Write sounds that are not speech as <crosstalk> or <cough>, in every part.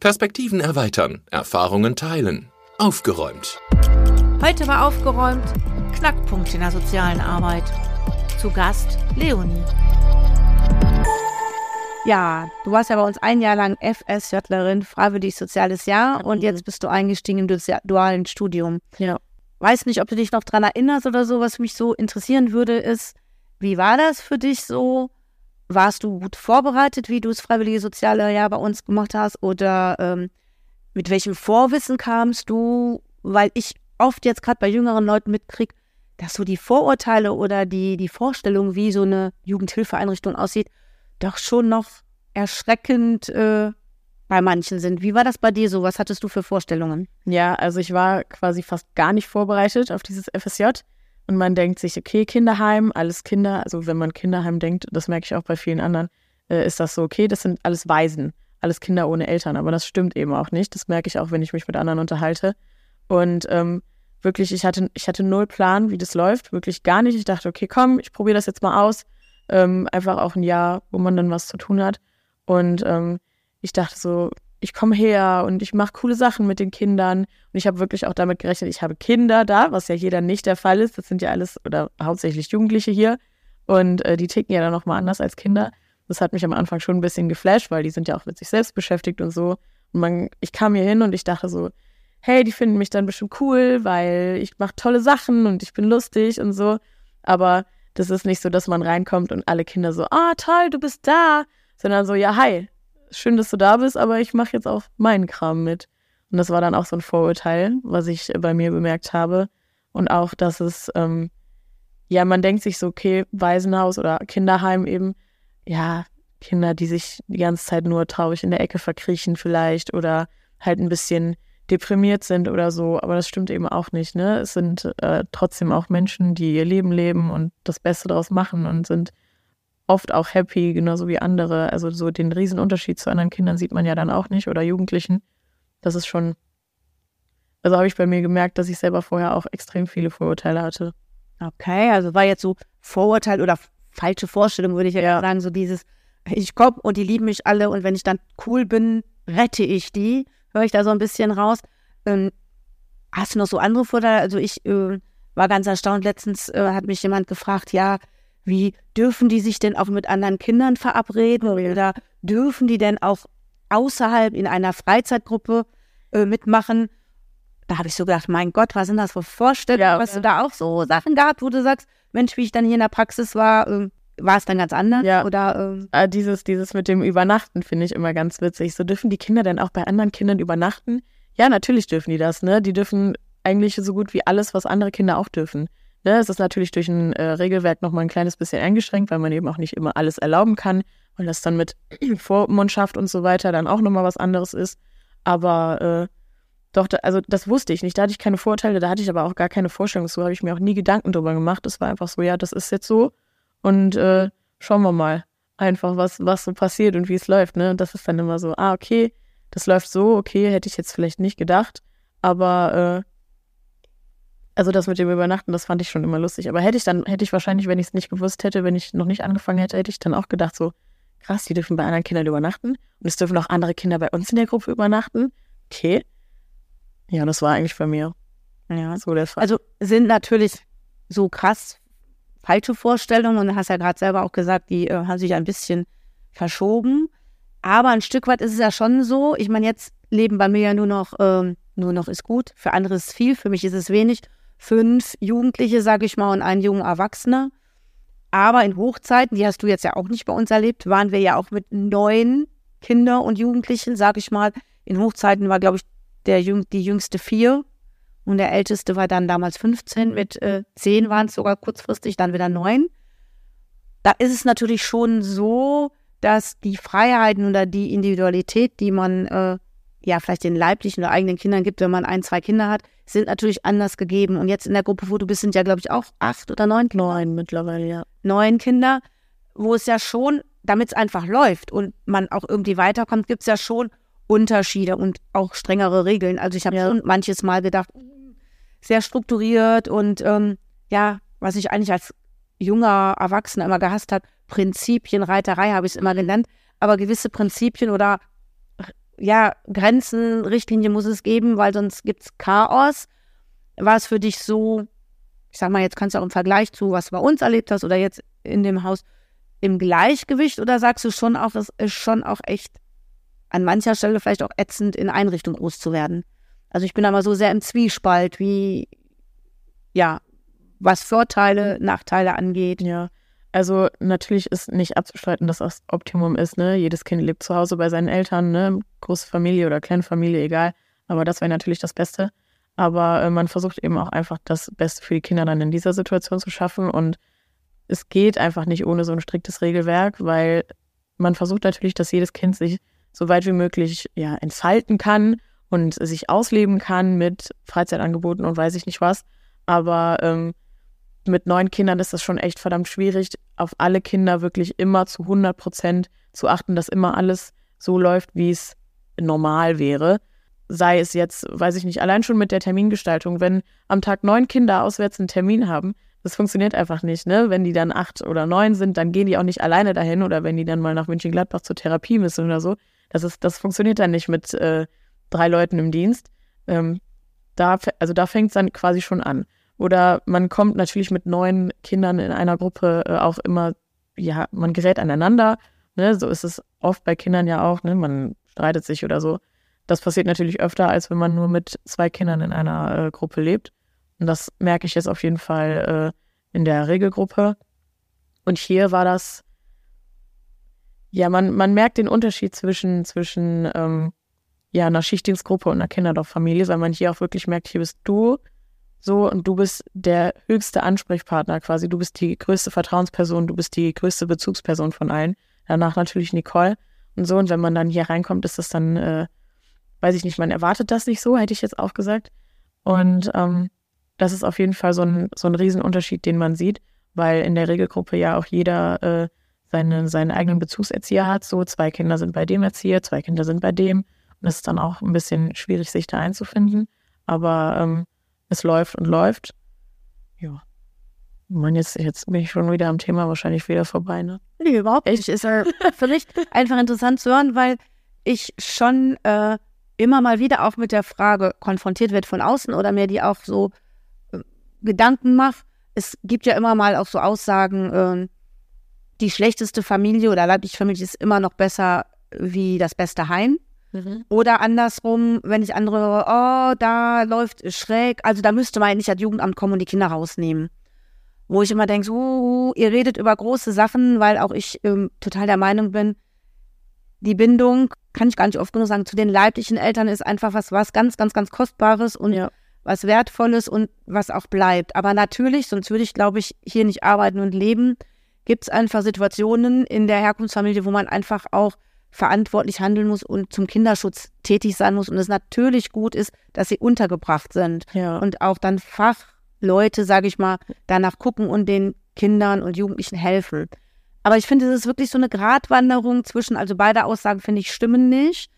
Perspektiven erweitern, Erfahrungen teilen. Aufgeräumt. Heute war aufgeräumt Knackpunkt in der sozialen Arbeit. Zu Gast Leonie. Ja, du warst ja bei uns ein Jahr lang FSJlerin, freiwillig soziales Jahr und jetzt bist du eingestiegen im dualen Studium. Ja. Weiß nicht, ob du dich noch dran erinnerst oder so. Was mich so interessieren würde, ist, wie war das für dich so? Warst du gut vorbereitet, wie du das freiwillige soziale Jahr bei uns gemacht hast? Oder ähm, mit welchem Vorwissen kamst du? Weil ich oft jetzt gerade bei jüngeren Leuten mitkriege, dass so die Vorurteile oder die, die Vorstellung, wie so eine Jugendhilfeeinrichtung aussieht, doch schon noch erschreckend äh, bei manchen sind. Wie war das bei dir so? Was hattest du für Vorstellungen? Ja, also ich war quasi fast gar nicht vorbereitet auf dieses FSJ. Und man denkt sich, okay, Kinderheim, alles Kinder. Also wenn man Kinderheim denkt, das merke ich auch bei vielen anderen, äh, ist das so, okay, das sind alles Waisen, alles Kinder ohne Eltern. Aber das stimmt eben auch nicht. Das merke ich auch, wenn ich mich mit anderen unterhalte. Und ähm, wirklich, ich hatte, ich hatte null Plan, wie das läuft. Wirklich gar nicht. Ich dachte, okay, komm, ich probiere das jetzt mal aus. Ähm, einfach auch ein Jahr, wo man dann was zu tun hat. Und ähm, ich dachte so, ich komme her und ich mache coole Sachen mit den Kindern. Und ich habe wirklich auch damit gerechnet, ich habe Kinder da, was ja dann nicht der Fall ist. Das sind ja alles oder hauptsächlich Jugendliche hier. Und äh, die ticken ja dann nochmal anders als Kinder. Das hat mich am Anfang schon ein bisschen geflasht, weil die sind ja auch mit sich selbst beschäftigt und so. Und man, ich kam hier hin und ich dachte so, hey, die finden mich dann bestimmt cool, weil ich mache tolle Sachen und ich bin lustig und so. Aber das ist nicht so, dass man reinkommt und alle Kinder so, ah, toll, du bist da. Sondern so, ja, hi, schön, dass du da bist, aber ich mache jetzt auch meinen Kram mit. Und das war dann auch so ein Vorurteil, was ich bei mir bemerkt habe. Und auch, dass es, ähm, ja, man denkt sich so, okay, Waisenhaus oder Kinderheim eben, ja, Kinder, die sich die ganze Zeit nur traurig in der Ecke verkriechen vielleicht oder halt ein bisschen deprimiert sind oder so, aber das stimmt eben auch nicht. Ne? Es sind äh, trotzdem auch Menschen, die ihr Leben leben und das Beste daraus machen und sind oft auch happy, genauso wie andere. Also so den Riesenunterschied zu anderen Kindern sieht man ja dann auch nicht oder Jugendlichen. Das ist schon, also habe ich bei mir gemerkt, dass ich selber vorher auch extrem viele Vorurteile hatte. Okay, also war jetzt so Vorurteil oder falsche Vorstellung, würde ich ja sagen, so dieses, ich komme und die lieben mich alle und wenn ich dann cool bin, rette ich die höre ich da so ein bisschen raus. Ähm, hast du noch so andere Vorteile? Also ich äh, war ganz erstaunt. Letztens äh, hat mich jemand gefragt, ja, wie dürfen die sich denn auch mit anderen Kindern verabreden oder dürfen die denn auch außerhalb in einer Freizeitgruppe äh, mitmachen? Da habe ich so gedacht, mein Gott, was sind das für Vorstellungen? Ja, Hast du da auch so Sachen gehabt, wo du sagst, Mensch, wie ich dann hier in der Praxis war, ähm, war es dann ganz anders? Ja. Oder, ah, dieses, dieses mit dem Übernachten finde ich immer ganz witzig. So dürfen die Kinder denn auch bei anderen Kindern übernachten? Ja, natürlich dürfen die das, ne? Die dürfen eigentlich so gut wie alles, was andere Kinder auch dürfen. Ne? Es ist natürlich durch ein äh, Regelwerk nochmal ein kleines bisschen eingeschränkt, weil man eben auch nicht immer alles erlauben kann, weil das dann mit <clears throat> Vormundschaft und so weiter dann auch nochmal was anderes ist. Aber äh, doch, da, also das wusste ich nicht. Da hatte ich keine Vorteile, da hatte ich aber auch gar keine Vorstellung. So habe ich mir auch nie Gedanken drüber gemacht. Es war einfach so, ja, das ist jetzt so. Und äh, schauen wir mal einfach, was, was so passiert und wie es läuft. Ne? Und das ist dann immer so, ah, okay, das läuft so, okay, hätte ich jetzt vielleicht nicht gedacht. Aber äh, also das mit dem Übernachten, das fand ich schon immer lustig. Aber hätte ich dann, hätte ich wahrscheinlich, wenn ich es nicht gewusst hätte, wenn ich noch nicht angefangen hätte, hätte ich dann auch gedacht, so, krass, die dürfen bei anderen Kindern übernachten. Und es dürfen auch andere Kinder bei uns in der Gruppe übernachten. Okay. Ja, das war eigentlich bei mir. Ja, so der Fall. Also sind natürlich so krass falsche Vorstellungen und du hast ja gerade selber auch gesagt, die äh, haben sich ein bisschen verschoben. Aber ein Stück weit ist es ja schon so. Ich meine, jetzt leben bei mir ja nur noch, ähm, nur noch ist gut. Für andere ist es viel, für mich ist es wenig. Fünf Jugendliche, sage ich mal, und ein junger Erwachsener. Aber in Hochzeiten, die hast du jetzt ja auch nicht bei uns erlebt, waren wir ja auch mit neun Kinder und Jugendlichen, sage ich mal. In Hochzeiten war, glaube ich, der Jüng die jüngste vier und der älteste war dann damals 15, mit äh, 10 waren es sogar kurzfristig, dann wieder 9. Da ist es natürlich schon so, dass die Freiheiten oder die Individualität, die man äh, ja vielleicht den leiblichen oder eigenen Kindern gibt, wenn man ein, zwei Kinder hat, sind natürlich anders gegeben. Und jetzt in der Gruppe, wo du bist, sind ja, glaube ich, auch acht oder neun Kinder. Neun mittlerweile, ja. Neun Kinder, wo es ja schon, damit es einfach läuft und man auch irgendwie weiterkommt, gibt es ja schon Unterschiede und auch strengere Regeln. Also ich habe ja. schon manches Mal gedacht, sehr strukturiert und ähm, ja, was ich eigentlich als junger Erwachsener immer gehasst habe, Prinzipien, Reiterei habe ich es immer genannt, aber gewisse Prinzipien oder ja, Grenzen, Richtlinien muss es geben, weil sonst gibt's Chaos. War es für dich so, ich sag mal, jetzt kannst du auch im Vergleich zu, was du bei uns erlebt hast oder jetzt in dem Haus, im Gleichgewicht oder sagst du schon auch, es ist schon auch echt an mancher Stelle vielleicht auch ätzend, in Einrichtung groß zu werden? Also ich bin aber so sehr im Zwiespalt, wie, ja, was Vorteile, Nachteile angeht. Ja. Also natürlich ist nicht abzustreiten, dass das Optimum ist, ne? Jedes Kind lebt zu Hause bei seinen Eltern, ne? Große Familie oder kleine Familie, egal. Aber das wäre natürlich das Beste. Aber äh, man versucht eben auch einfach das Beste für die Kinder dann in dieser Situation zu schaffen. Und es geht einfach nicht ohne so ein striktes Regelwerk, weil man versucht natürlich, dass jedes Kind sich so weit wie möglich ja, entfalten kann und sich ausleben kann mit Freizeitangeboten und weiß ich nicht was. Aber ähm, mit neun Kindern ist das schon echt verdammt schwierig, auf alle Kinder wirklich immer zu 100 Prozent zu achten, dass immer alles so läuft, wie es normal wäre. Sei es jetzt, weiß ich nicht, allein schon mit der Termingestaltung, wenn am Tag neun Kinder auswärts einen Termin haben, das funktioniert einfach nicht, ne? Wenn die dann acht oder neun sind, dann gehen die auch nicht alleine dahin oder wenn die dann mal nach München-Gladbach zur Therapie müssen oder so. Das ist, das funktioniert dann nicht mit äh, drei Leuten im Dienst. Ähm, da, also da fängt es dann quasi schon an. Oder man kommt natürlich mit neun Kindern in einer Gruppe äh, auch immer, ja, man gerät aneinander. Ne? So ist es oft bei Kindern ja auch, ne? Man streitet sich oder so. Das passiert natürlich öfter, als wenn man nur mit zwei Kindern in einer äh, Gruppe lebt. Und das merke ich jetzt auf jeden Fall äh, in der Regelgruppe. Und hier war das, ja, man, man merkt den Unterschied zwischen, zwischen ähm, ja, einer Schichtdienstgruppe und einer Kinderdorffamilie, weil man hier auch wirklich merkt, hier bist du so und du bist der höchste Ansprechpartner quasi. Du bist die größte Vertrauensperson, du bist die größte Bezugsperson von allen. Danach natürlich Nicole und so. Und wenn man dann hier reinkommt, ist das dann, äh, weiß ich nicht, man erwartet das nicht so, hätte ich jetzt auch gesagt. Und ähm, das ist auf jeden Fall so ein, so ein Riesenunterschied, den man sieht, weil in der Regelgruppe ja auch jeder äh, seine, seinen eigenen Bezugserzieher hat. So, zwei Kinder sind bei dem Erzieher, zwei Kinder sind bei dem. Und es ist dann auch ein bisschen schwierig, sich da einzufinden. Aber ähm, es läuft und läuft. Ja. Man, jetzt, jetzt bin ich schon wieder am Thema wahrscheinlich wieder vorbei, ne? Nee, überhaupt nicht. Ist ja für mich einfach interessant zu hören, weil ich schon äh, immer mal wieder auch mit der Frage konfrontiert wird von außen oder mir die auch so äh, Gedanken mache. Es gibt ja immer mal auch so Aussagen, äh, die schlechteste Familie oder leibliche Familie ist immer noch besser wie das beste Heim. Mhm. Oder andersrum, wenn ich andere höre, oh, da läuft schräg, also da müsste man nicht das Jugendamt kommen und die Kinder rausnehmen. Wo ich immer denke, so, uh, ihr redet über große Sachen, weil auch ich ähm, total der Meinung bin, die Bindung, kann ich gar nicht oft genug sagen, zu den leiblichen Eltern ist einfach was, was ganz, ganz, ganz Kostbares und ja. was Wertvolles und was auch bleibt. Aber natürlich, sonst würde ich, glaube ich, hier nicht arbeiten und leben, gibt es einfach Situationen in der Herkunftsfamilie, wo man einfach auch verantwortlich handeln muss und zum Kinderschutz tätig sein muss und es natürlich gut ist, dass sie untergebracht sind ja. und auch dann Fachleute, sage ich mal, danach gucken und den Kindern und Jugendlichen helfen. Aber ich finde, es ist wirklich so eine Gratwanderung zwischen, also beide Aussagen finde ich stimmen nicht.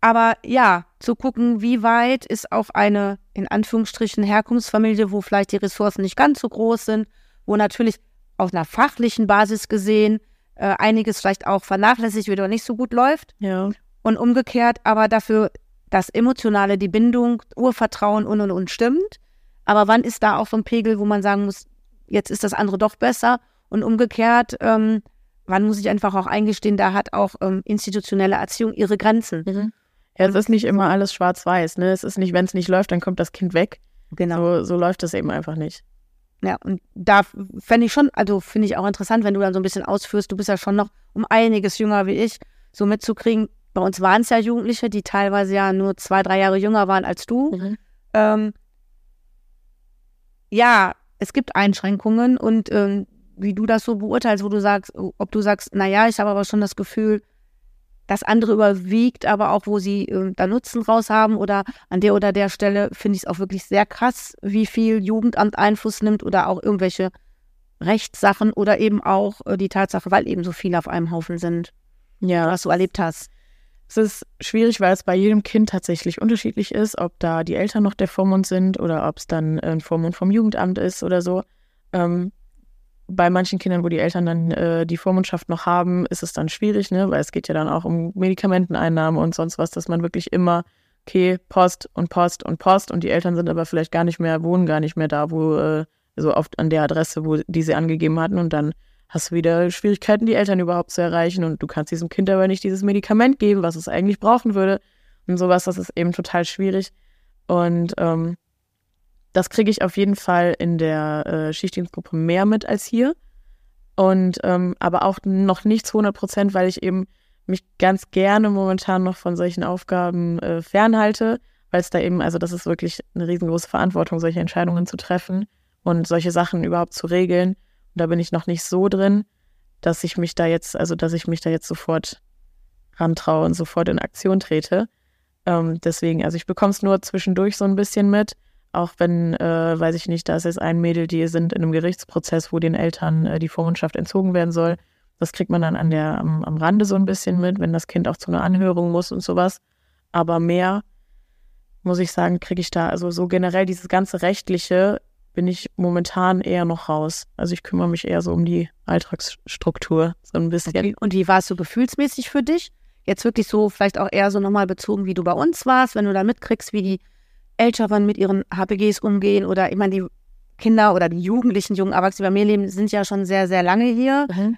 Aber ja, zu gucken, wie weit ist auch eine in Anführungsstrichen Herkunftsfamilie, wo vielleicht die Ressourcen nicht ganz so groß sind, wo natürlich auf einer fachlichen Basis gesehen äh, einiges vielleicht auch vernachlässigt wird oder nicht so gut läuft. Ja. Und umgekehrt, aber dafür das Emotionale, die Bindung, Urvertrauen und und und stimmt. Aber wann ist da auch so ein Pegel, wo man sagen muss, jetzt ist das andere doch besser? Und umgekehrt, ähm, wann muss ich einfach auch eingestehen, da hat auch ähm, institutionelle Erziehung ihre Grenzen. Mhm. Ja, es ist nicht immer alles schwarz-weiß. Ne? Es ist nicht, wenn es nicht läuft, dann kommt das Kind weg. Genau. So, so läuft das eben einfach nicht. Ja, und da fände ich schon, also finde ich auch interessant, wenn du dann so ein bisschen ausführst, du bist ja schon noch um einiges jünger wie ich, so mitzukriegen. Bei uns waren es ja Jugendliche, die teilweise ja nur zwei, drei Jahre jünger waren als du. Mhm. Ähm, ja, es gibt Einschränkungen und ähm, wie du das so beurteilst, wo du sagst, ob du sagst, naja, ich habe aber schon das Gefühl, das andere überwiegt, aber auch wo sie äh, da Nutzen raus haben oder an der oder der Stelle finde ich es auch wirklich sehr krass, wie viel Jugendamt Einfluss nimmt oder auch irgendwelche Rechtssachen oder eben auch äh, die Tatsache, weil eben so viele auf einem Haufen sind. Ja. Was du erlebt hast. Es ist schwierig, weil es bei jedem Kind tatsächlich unterschiedlich ist, ob da die Eltern noch der Vormund sind oder ob es dann ein Vormund vom Jugendamt ist oder so. Ähm, bei manchen Kindern, wo die Eltern dann äh, die Vormundschaft noch haben, ist es dann schwierig, ne? Weil es geht ja dann auch um Medikamenteneinnahme und sonst was, dass man wirklich immer, okay, Post und Post und Post und die Eltern sind aber vielleicht gar nicht mehr, wohnen gar nicht mehr da, wo, äh, so oft an der Adresse, wo die sie angegeben hatten und dann hast du wieder Schwierigkeiten, die Eltern überhaupt zu erreichen und du kannst diesem Kind aber nicht dieses Medikament geben, was es eigentlich brauchen würde und sowas, das ist eben total schwierig und ähm, das kriege ich auf jeden Fall in der äh, Schichtdienstgruppe mehr mit als hier. Und ähm, aber auch noch nicht zu 100 Prozent, weil ich eben mich ganz gerne momentan noch von solchen Aufgaben äh, fernhalte, weil es da eben, also das ist wirklich eine riesengroße Verantwortung, solche Entscheidungen zu treffen und solche Sachen überhaupt zu regeln. Und da bin ich noch nicht so drin, dass ich mich da jetzt, also dass ich mich da jetzt sofort rantraue und sofort in Aktion trete. Ähm, deswegen, also ich bekomme es nur zwischendurch so ein bisschen mit. Auch wenn, äh, weiß ich nicht, da ist jetzt ein Mädel, die sind in einem Gerichtsprozess, wo den Eltern äh, die Vormundschaft entzogen werden soll. Das kriegt man dann an der, am, am Rande so ein bisschen mit, wenn das Kind auch zu einer Anhörung muss und sowas. Aber mehr, muss ich sagen, kriege ich da, also so generell dieses ganze Rechtliche bin ich momentan eher noch raus. Also ich kümmere mich eher so um die Alltagsstruktur, so ein bisschen. Okay. Und wie war es so gefühlsmäßig für dich? Jetzt wirklich so, vielleicht auch eher so nochmal bezogen, wie du bei uns warst, wenn du da mitkriegst, wie die Älteren mit ihren HPGs umgehen oder ich meine, die Kinder oder die Jugendlichen, jungen Erwachsenen, die bei mir leben, sind ja schon sehr, sehr lange hier. Mhm.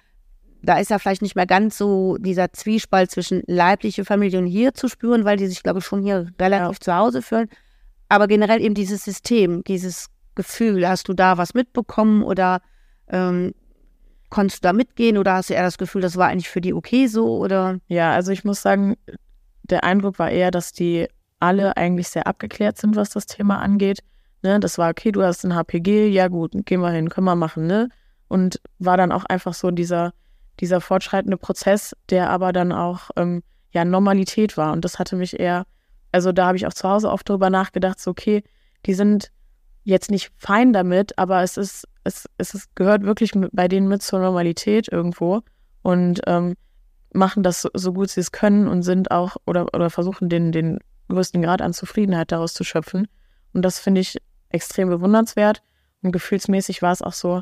Da ist ja vielleicht nicht mehr ganz so dieser Zwiespalt zwischen leibliche Familie und hier zu spüren, weil die sich, glaube ich, schon hier relativ ja. zu Hause fühlen. Aber generell eben dieses System, dieses Gefühl, hast du da was mitbekommen oder ähm, konntest du da mitgehen oder hast du eher das Gefühl, das war eigentlich für die okay so oder? Ja, also ich muss sagen, der Eindruck war eher, dass die alle eigentlich sehr abgeklärt sind, was das Thema angeht. Ne, das war, okay, du hast ein HPG, ja gut, gehen wir hin, können wir machen, ne? Und war dann auch einfach so dieser, dieser fortschreitende Prozess, der aber dann auch ähm, ja Normalität war. Und das hatte mich eher, also da habe ich auch zu Hause oft drüber nachgedacht, so okay, die sind jetzt nicht fein damit, aber es ist, es, es ist, gehört wirklich bei denen mit zur Normalität irgendwo und ähm, machen das so, so gut sie es können und sind auch oder, oder versuchen den, den größten Grad an Zufriedenheit daraus zu schöpfen. Und das finde ich extrem bewundernswert. Und gefühlsmäßig war es auch so,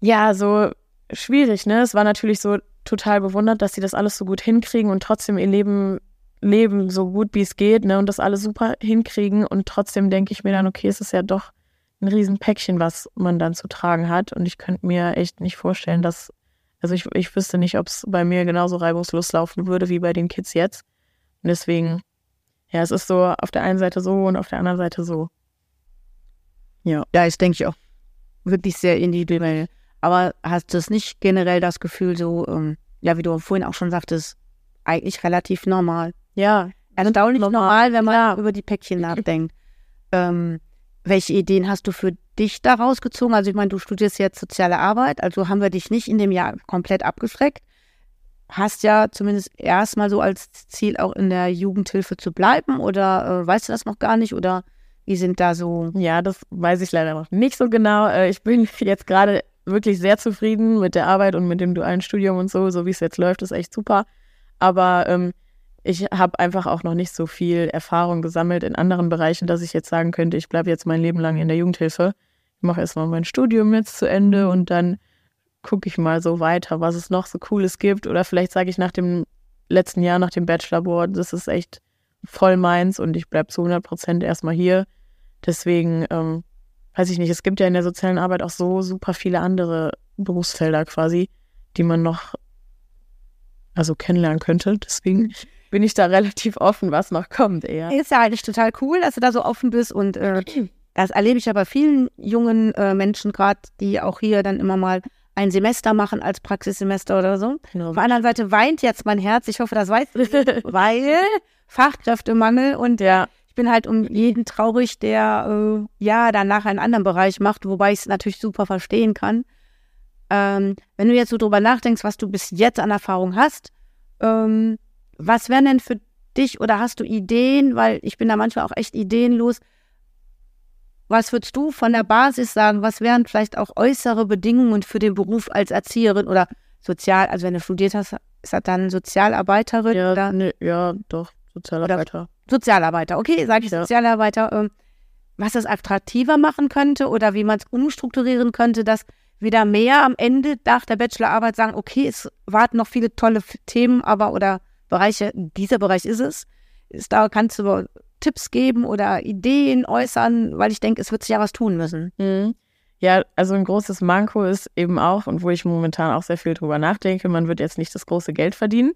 ja, so schwierig, ne? Es war natürlich so total bewundert, dass sie das alles so gut hinkriegen und trotzdem ihr Leben leben so gut wie es geht, ne? Und das alles super hinkriegen. Und trotzdem denke ich mir dann, okay, es ist ja doch ein Riesenpäckchen, was man dann zu tragen hat. Und ich könnte mir echt nicht vorstellen, dass, also ich, ich wüsste nicht, ob es bei mir genauso reibungslos laufen würde wie bei den Kids jetzt. Und deswegen, ja, es ist so auf der einen Seite so und auf der anderen Seite so. Ja. Ja, ich denke ich auch wirklich sehr individuell. Aber hast du es nicht generell das Gefühl, so, ähm, ja, wie du vorhin auch schon sagtest, eigentlich relativ normal? Ja. Erstaunlich normal, normal wenn man ja. über die Päckchen nachdenkt. <laughs> Ähm, welche Ideen hast du für dich daraus gezogen? Also ich meine, du studierst jetzt soziale Arbeit, also haben wir dich nicht in dem Jahr komplett abgeschreckt hast ja zumindest erstmal so als Ziel auch in der Jugendhilfe zu bleiben oder äh, weißt du das noch gar nicht oder wie sind da so? Ja, das weiß ich leider noch nicht so genau. Äh, ich bin <laughs> jetzt gerade wirklich sehr zufrieden mit der Arbeit und mit dem dualen Studium und so, so wie es jetzt läuft, ist echt super. Aber ähm, ich habe einfach auch noch nicht so viel Erfahrung gesammelt in anderen Bereichen, dass ich jetzt sagen könnte, ich bleibe jetzt mein Leben lang in der Jugendhilfe. Ich mache erstmal mein Studium jetzt zu Ende und dann gucke ich mal so weiter, was es noch so Cooles gibt. Oder vielleicht sage ich nach dem letzten Jahr, nach dem Bachelor Board, das ist echt voll meins und ich bleibe zu 100 Prozent erstmal hier. Deswegen, ähm, weiß ich nicht, es gibt ja in der sozialen Arbeit auch so super viele andere Berufsfelder quasi, die man noch also kennenlernen könnte. Deswegen bin ich da relativ offen, was noch kommt eher. Ist ja eigentlich total cool, dass du da so offen bist und äh, das erlebe ich ja bei vielen jungen äh, Menschen gerade, die auch hier dann immer mal ein Semester machen als Praxissemester oder so. Genau. Auf der anderen Seite weint jetzt mein Herz. Ich hoffe, das weiß ich, <laughs> weil Fachkräftemangel und ja. ich bin halt um jeden traurig, der äh, ja danach einen anderen Bereich macht, wobei ich es natürlich super verstehen kann. Ähm, wenn du jetzt so drüber nachdenkst, was du bis jetzt an Erfahrung hast, ähm, was wären denn für dich oder hast du Ideen, weil ich bin da manchmal auch echt ideenlos, was würdest du von der Basis sagen? Was wären vielleicht auch äußere Bedingungen für den Beruf als Erzieherin oder sozial? Also wenn du studiert hast, ist das dann Sozialarbeiterin? Ja, ne, ja doch, Sozialarbeiter. Sozialarbeiter, okay, sage ich ja. Sozialarbeiter. Ähm, was es attraktiver machen könnte oder wie man es umstrukturieren könnte, dass wieder mehr am Ende nach der Bachelorarbeit sagen, okay, es warten noch viele tolle Themen, aber oder Bereiche, dieser Bereich ist es. Ist, da kannst du Tipps geben oder Ideen äußern, weil ich denke, es wird sich ja was tun müssen. Mhm. Ja, also ein großes Manko ist eben auch, und wo ich momentan auch sehr viel drüber nachdenke, man wird jetzt nicht das große Geld verdienen.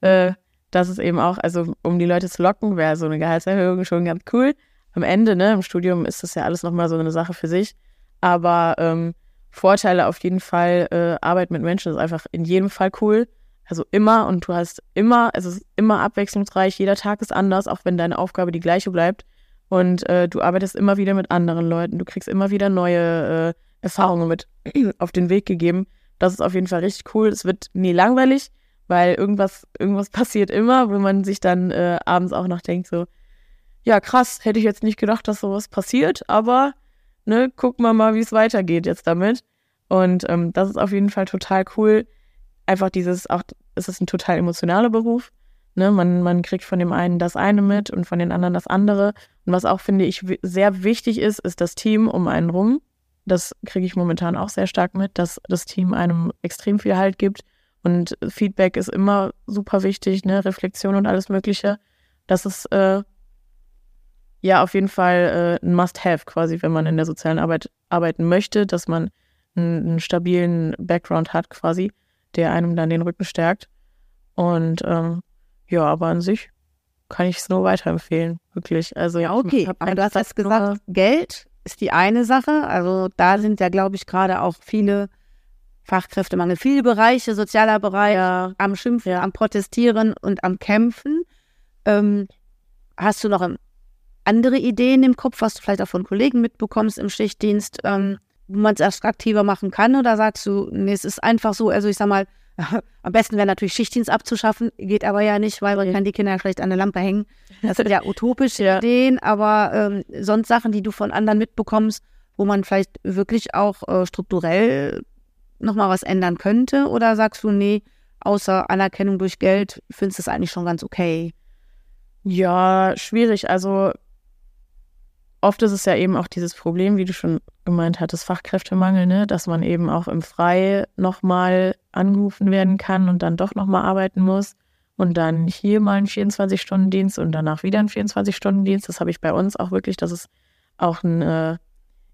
Äh, das ist eben auch, also um die Leute zu locken, wäre so eine Gehaltserhöhung schon ganz cool. Am Ende, ne, im Studium ist das ja alles nochmal so eine Sache für sich. Aber ähm, Vorteile auf jeden Fall, äh, Arbeit mit Menschen ist einfach in jedem Fall cool. Also immer und du hast immer, es ist immer abwechslungsreich, jeder Tag ist anders, auch wenn deine Aufgabe die gleiche bleibt. Und äh, du arbeitest immer wieder mit anderen Leuten, du kriegst immer wieder neue äh, Erfahrungen mit <clears throat> auf den Weg gegeben. Das ist auf jeden Fall richtig cool. Es wird nie langweilig, weil irgendwas, irgendwas <laughs> passiert immer, wo man sich dann äh, abends auch noch denkt, so, ja, krass, hätte ich jetzt nicht gedacht, dass sowas passiert, aber ne, gucken wir mal, wie es weitergeht jetzt damit. Und ähm, das ist auf jeden Fall total cool. Einfach dieses, auch, es ist ein total emotionaler Beruf. Ne? Man, man kriegt von dem einen das eine mit und von den anderen das andere. Und was auch, finde ich, sehr wichtig ist, ist das Team um einen rum. Das kriege ich momentan auch sehr stark mit, dass das Team einem extrem viel Halt gibt. Und Feedback ist immer super wichtig, ne? Reflexion und alles Mögliche. Das ist äh, ja auf jeden Fall äh, ein Must-Have quasi, wenn man in der sozialen Arbeit arbeiten möchte, dass man einen, einen stabilen Background hat quasi, der einem dann den Rücken stärkt. Und ähm, ja, aber an sich kann ich es nur weiterempfehlen, wirklich. Also ja, okay. Aber du hast jetzt gesagt, Geld ist die eine Sache. Also da sind ja, glaube ich, gerade auch viele Fachkräftemangel, viele Bereiche, sozialer Bereich, ja. am Schimpfen, ja. am Protestieren und am Kämpfen. Ähm, hast du noch andere Ideen im Kopf, was du vielleicht auch von Kollegen mitbekommst im Schichtdienst, ähm, wo man es attraktiver machen kann? Oder sagst du, nee, es ist einfach so, also ich sag mal, <laughs> Am besten wäre natürlich Schichtdienst abzuschaffen, geht aber ja nicht, weil man kann die Kinder ja schlecht an der Lampe hängen. Das sind ja utopische <laughs> ja. Ideen, aber ähm, sonst Sachen, die du von anderen mitbekommst, wo man vielleicht wirklich auch äh, strukturell nochmal was ändern könnte? Oder sagst du, nee, außer Anerkennung durch Geld, findest du es eigentlich schon ganz okay? Ja, schwierig. Also oft ist es ja eben auch dieses Problem, wie du schon gemeint hattest, Fachkräftemangel, ne? dass man eben auch im Frei nochmal angerufen werden kann und dann doch nochmal arbeiten muss. Und dann hier mal einen 24-Stunden-Dienst und danach wieder einen 24-Stunden-Dienst. Das habe ich bei uns auch wirklich, dass es auch eine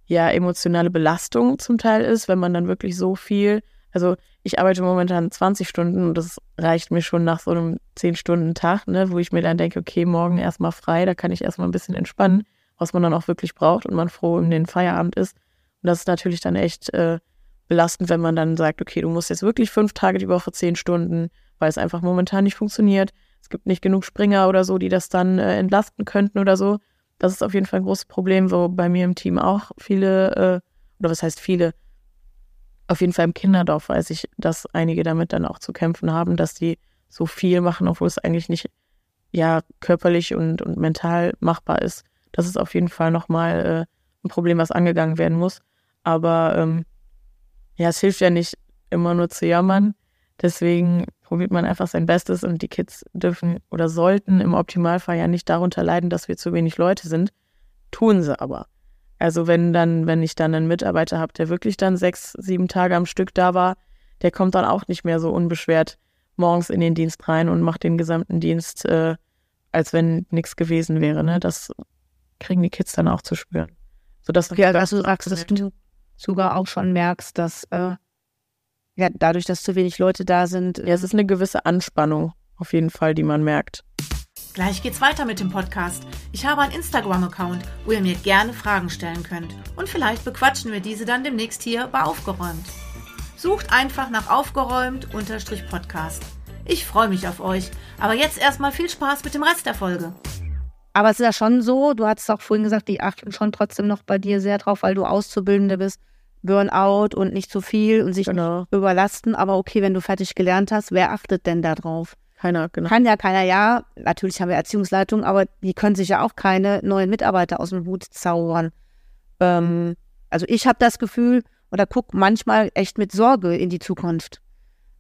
ja, emotionale Belastung zum Teil ist, wenn man dann wirklich so viel, also ich arbeite momentan 20 Stunden und das reicht mir schon nach so einem 10-Stunden-Tag, ne, wo ich mir dann denke, okay, morgen erstmal frei, da kann ich erstmal ein bisschen entspannen was man dann auch wirklich braucht und man froh in den Feierabend ist. Und das ist natürlich dann echt äh, belastend, wenn man dann sagt, okay, du musst jetzt wirklich fünf Tage die Woche zehn Stunden, weil es einfach momentan nicht funktioniert. Es gibt nicht genug Springer oder so, die das dann äh, entlasten könnten oder so. Das ist auf jeden Fall ein großes Problem, wo bei mir im Team auch viele, äh, oder was heißt viele, auf jeden Fall im Kinderdorf weiß ich, dass einige damit dann auch zu kämpfen haben, dass die so viel machen, obwohl es eigentlich nicht ja körperlich und, und mental machbar ist das ist auf jeden Fall nochmal äh, ein Problem, was angegangen werden muss. Aber ähm, ja, es hilft ja nicht immer nur zu jammern. Deswegen probiert man einfach sein Bestes und die Kids dürfen oder sollten im Optimalfall ja nicht darunter leiden, dass wir zu wenig Leute sind. Tun sie aber. Also wenn dann, wenn ich dann einen Mitarbeiter habe, der wirklich dann sechs, sieben Tage am Stück da war, der kommt dann auch nicht mehr so unbeschwert morgens in den Dienst rein und macht den gesamten Dienst, äh, als wenn nichts gewesen wäre. Ne? Das kriegen die Kids dann auch zu spüren. Sodass okay, also du sagst, dass du sogar auch schon merkst, dass äh, ja, dadurch, dass zu wenig Leute da sind. Ja, es ist eine gewisse Anspannung, auf jeden Fall, die man merkt. Gleich geht's weiter mit dem Podcast. Ich habe einen Instagram-Account, wo ihr mir gerne Fragen stellen könnt. Und vielleicht bequatschen wir diese dann demnächst hier bei Aufgeräumt. Sucht einfach nach Aufgeräumt-Podcast. Ich freue mich auf euch. Aber jetzt erstmal viel Spaß mit dem Rest der Folge. Aber es ist ja schon so, du hattest auch vorhin gesagt, die achten schon trotzdem noch bei dir sehr drauf, weil du Auszubildende bist. Burnout und nicht zu viel und sich genau. überlasten. Aber okay, wenn du fertig gelernt hast, wer achtet denn da drauf? Keiner, genau. Kann ja keiner, ja. Natürlich haben wir Erziehungsleitung, aber die können sich ja auch keine neuen Mitarbeiter aus dem Hut zaubern. Ähm, also ich habe das Gefühl oder gucke manchmal echt mit Sorge in die Zukunft,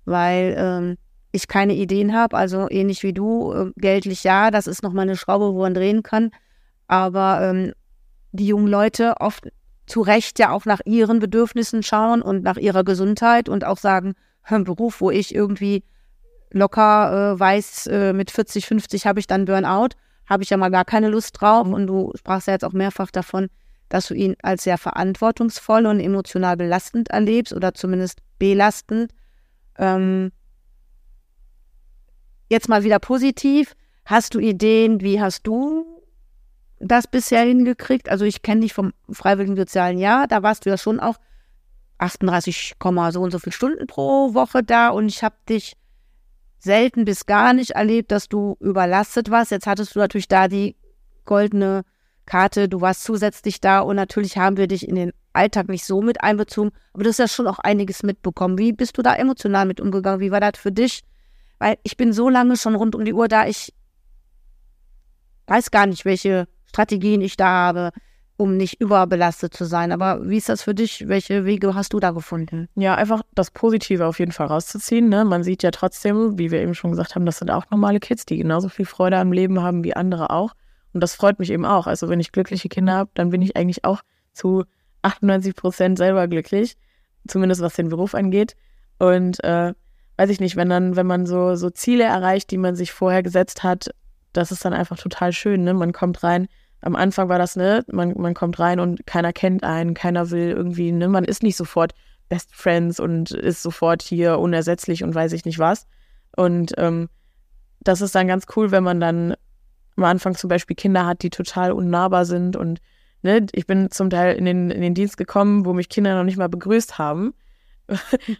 weil ähm, ich keine Ideen habe, also ähnlich wie du, äh, geldlich ja, das ist nochmal eine Schraube, wo man drehen kann. Aber ähm, die jungen Leute oft zu Recht ja auch nach ihren Bedürfnissen schauen und nach ihrer Gesundheit und auch sagen, ein Beruf, wo ich irgendwie locker äh, weiß, äh, mit 40, 50 habe ich dann Burnout, habe ich ja mal gar keine Lust drauf. Und du sprachst ja jetzt auch mehrfach davon, dass du ihn als sehr verantwortungsvoll und emotional belastend erlebst oder zumindest belastend. Ähm, jetzt mal wieder positiv. Hast du Ideen, wie hast du das bisher hingekriegt? Also ich kenne dich vom Freiwilligen Sozialen Jahr, da warst du ja schon auch 38, so und so viele Stunden pro Woche da und ich habe dich selten bis gar nicht erlebt, dass du überlastet warst. Jetzt hattest du natürlich da die goldene Karte, du warst zusätzlich da und natürlich haben wir dich in den Alltag nicht so mit einbezogen, aber du hast ja schon auch einiges mitbekommen. Wie bist du da emotional mit umgegangen? Wie war das für dich? Weil ich bin so lange schon rund um die Uhr da, ich weiß gar nicht, welche Strategien ich da habe, um nicht überbelastet zu sein. Aber wie ist das für dich? Welche Wege hast du da gefunden? Ja, einfach das Positive auf jeden Fall rauszuziehen. Ne? Man sieht ja trotzdem, wie wir eben schon gesagt haben, das sind auch normale Kids, die genauso viel Freude am Leben haben wie andere auch. Und das freut mich eben auch. Also wenn ich glückliche Kinder habe, dann bin ich eigentlich auch zu 98 Prozent selber glücklich. Zumindest was den Beruf angeht. Und äh, weiß ich nicht, wenn dann, wenn man so, so Ziele erreicht, die man sich vorher gesetzt hat, das ist dann einfach total schön. Ne? Man kommt rein, am Anfang war das, ne, man, man kommt rein und keiner kennt einen, keiner will irgendwie, ne, man ist nicht sofort Best Friends und ist sofort hier unersetzlich und weiß ich nicht was. Und ähm, das ist dann ganz cool, wenn man dann am Anfang zum Beispiel Kinder hat, die total unnahbar sind und ne, ich bin zum Teil in den, in den Dienst gekommen, wo mich Kinder noch nicht mal begrüßt haben.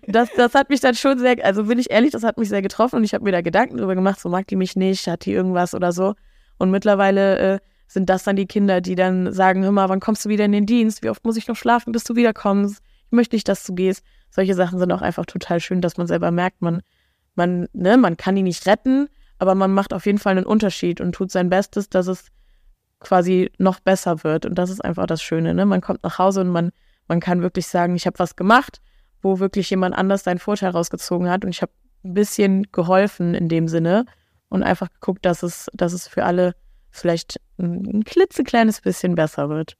Das, das hat mich dann schon sehr, also bin ich ehrlich, das hat mich sehr getroffen und ich habe mir da Gedanken drüber gemacht, so mag die mich nicht, hat die irgendwas oder so. Und mittlerweile äh, sind das dann die Kinder, die dann sagen, hör mal, wann kommst du wieder in den Dienst? Wie oft muss ich noch schlafen, bis du wiederkommst? Ich möchte nicht, dass du gehst. Solche Sachen sind auch einfach total schön, dass man selber merkt, man, man, ne, man kann ihn nicht retten, aber man macht auf jeden Fall einen Unterschied und tut sein Bestes, dass es quasi noch besser wird. Und das ist einfach das Schöne, ne? Man kommt nach Hause und man, man kann wirklich sagen, ich habe was gemacht, wo wirklich jemand anders seinen Vorteil rausgezogen hat und ich habe ein bisschen geholfen in dem Sinne und einfach geguckt, dass es, dass es für alle vielleicht ein klitzekleines bisschen besser wird.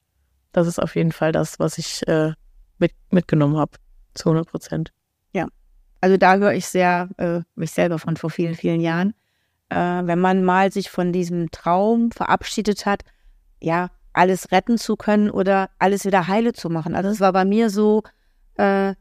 Das ist auf jeden Fall das, was ich äh, mit, mitgenommen habe, zu 100 Prozent. Ja, also da höre ich sehr äh, mich selber von vor vielen, vielen Jahren. Äh, wenn man mal sich von diesem Traum verabschiedet hat, ja, alles retten zu können oder alles wieder heile zu machen. Also es war bei mir so, äh,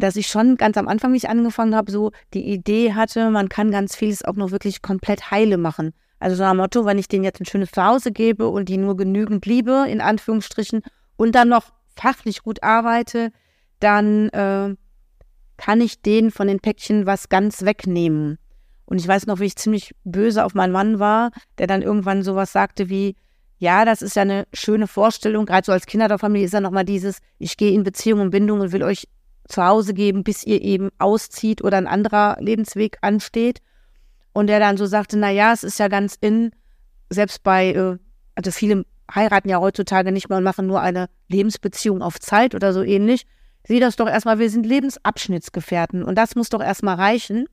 dass ich schon ganz am Anfang, wie ich angefangen habe, so die Idee hatte, man kann ganz vieles auch noch wirklich komplett heile machen. Also so ein Motto, wenn ich denen jetzt ein schönes Zuhause gebe und die nur genügend liebe, in Anführungsstrichen, und dann noch fachlich gut arbeite, dann äh, kann ich denen von den Päckchen was ganz wegnehmen. Und ich weiß noch, wie ich ziemlich böse auf meinen Mann war, der dann irgendwann sowas sagte wie, ja, das ist ja eine schöne Vorstellung, gerade so als Kinder der Familie ist ja nochmal dieses, ich gehe in Beziehung und Bindung und will euch zu Hause geben, bis ihr eben auszieht oder ein anderer Lebensweg ansteht. Und der dann so sagte, na ja, es ist ja ganz in, selbst bei, äh, also viele heiraten ja heutzutage nicht mehr und machen nur eine Lebensbeziehung auf Zeit oder so ähnlich. Sieh das doch erstmal, wir sind Lebensabschnittsgefährten und das muss doch erstmal reichen.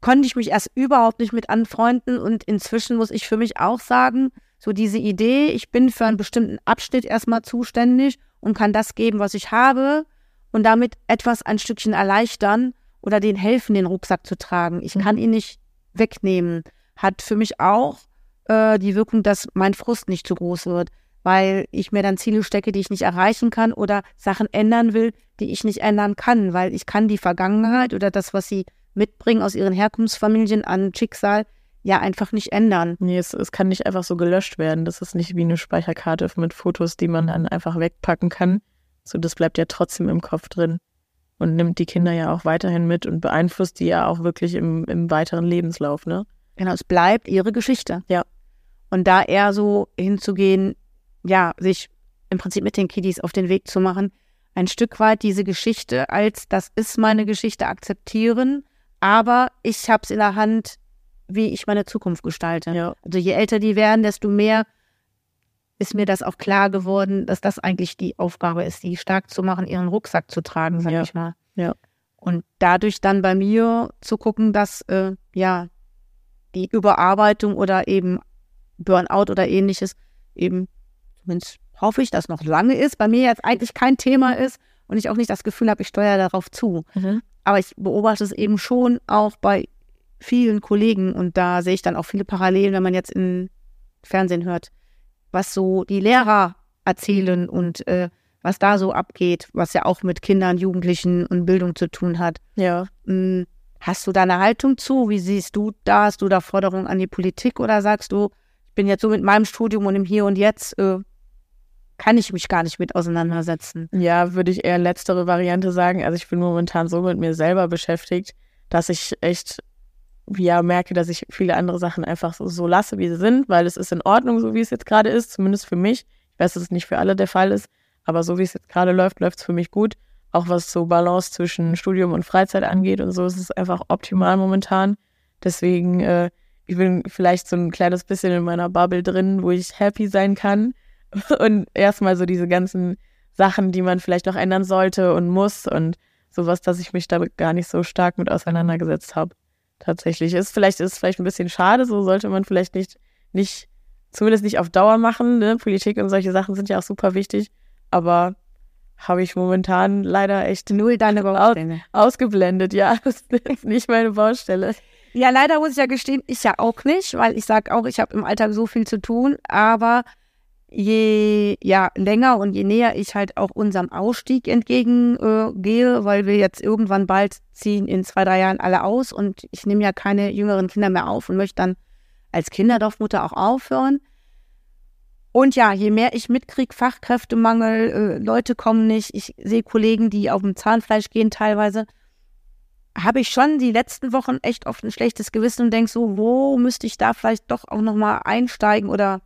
Konnte ich mich erst überhaupt nicht mit anfreunden und inzwischen muss ich für mich auch sagen, so diese Idee, ich bin für einen bestimmten Abschnitt erstmal zuständig und kann das geben, was ich habe und damit etwas ein Stückchen erleichtern oder denen helfen, den Rucksack zu tragen. Ich kann ihn nicht wegnehmen, hat für mich auch äh, die Wirkung, dass mein Frust nicht zu groß wird, weil ich mir dann Ziele stecke, die ich nicht erreichen kann oder Sachen ändern will, die ich nicht ändern kann, weil ich kann die Vergangenheit oder das, was sie mitbringen aus ihren Herkunftsfamilien an Schicksal, ja einfach nicht ändern. Nee, es, es kann nicht einfach so gelöscht werden. Das ist nicht wie eine Speicherkarte mit Fotos, die man dann einfach wegpacken kann. So, das bleibt ja trotzdem im Kopf drin und nimmt die Kinder ja auch weiterhin mit und beeinflusst die ja auch wirklich im, im weiteren Lebenslauf, ne? Genau, es bleibt ihre Geschichte. Ja. Und da eher so hinzugehen, ja, sich im Prinzip mit den Kiddies auf den Weg zu machen, ein Stück weit diese Geschichte als das ist meine Geschichte akzeptieren, aber ich habe es in der Hand, wie ich meine Zukunft gestalte. Ja. Also je älter die werden, desto mehr ist mir das auch klar geworden, dass das eigentlich die Aufgabe ist, die stark zu machen, ihren Rucksack zu tragen, sag ja. ich mal. Ja. Und dadurch dann bei mir zu gucken, dass äh, ja die Überarbeitung oder eben Burnout oder ähnliches eben zumindest hoffe ich, dass noch lange ist, bei mir jetzt eigentlich kein Thema ist und ich auch nicht das Gefühl habe, ich steuere darauf zu. Mhm. Aber ich beobachte es eben schon auch bei vielen Kollegen und da sehe ich dann auch viele Parallelen, wenn man jetzt im Fernsehen hört, was so die Lehrer erzählen und äh, was da so abgeht, was ja auch mit Kindern, Jugendlichen und Bildung zu tun hat. Ja. Hm, Hast du da eine Haltung zu? Wie siehst du da? Hast du da Forderungen an die Politik oder sagst du, ich bin jetzt so mit meinem Studium und im Hier und Jetzt, äh, kann ich mich gar nicht mit auseinandersetzen? Ja, würde ich eher letztere Variante sagen. Also ich bin momentan so mit mir selber beschäftigt, dass ich echt ja merke, dass ich viele andere Sachen einfach so, so lasse, wie sie sind, weil es ist in Ordnung, so wie es jetzt gerade ist, zumindest für mich. Ich weiß, dass es nicht für alle der Fall ist, aber so wie es jetzt gerade läuft, läuft es für mich gut. Auch was so Balance zwischen Studium und Freizeit angeht und so, ist es einfach optimal momentan. Deswegen, äh, ich bin vielleicht so ein kleines bisschen in meiner Bubble drin, wo ich happy sein kann. <laughs> Und erstmal so diese ganzen Sachen, die man vielleicht noch ändern sollte und muss und sowas, dass ich mich damit gar nicht so stark mit auseinandergesetzt habe. Tatsächlich ist vielleicht ist vielleicht ein bisschen schade, so sollte man vielleicht nicht nicht zumindest nicht auf Dauer machen. Ne? Politik und solche Sachen sind ja auch super wichtig, aber habe ich momentan leider echt Null deine <laughs> Baustelle. ausgeblendet. Ja, <laughs> das ist nicht meine Baustelle. Ja, leider muss ich ja gestehen, ich ja auch nicht, weil ich sage auch, ich habe im Alltag so viel zu tun, aber je ja, länger und je näher ich halt auch unserem Ausstieg entgegengehe, äh, weil wir jetzt irgendwann bald ziehen in zwei, drei Jahren alle aus und ich nehme ja keine jüngeren Kinder mehr auf und möchte dann als Kinderdorfmutter auch aufhören. Und ja, je mehr ich mitkriege, Fachkräftemangel, äh, Leute kommen nicht, ich sehe Kollegen, die auf dem Zahnfleisch gehen teilweise, habe ich schon die letzten Wochen echt oft ein schlechtes Gewissen und denke so, wo müsste ich da vielleicht doch auch nochmal einsteigen oder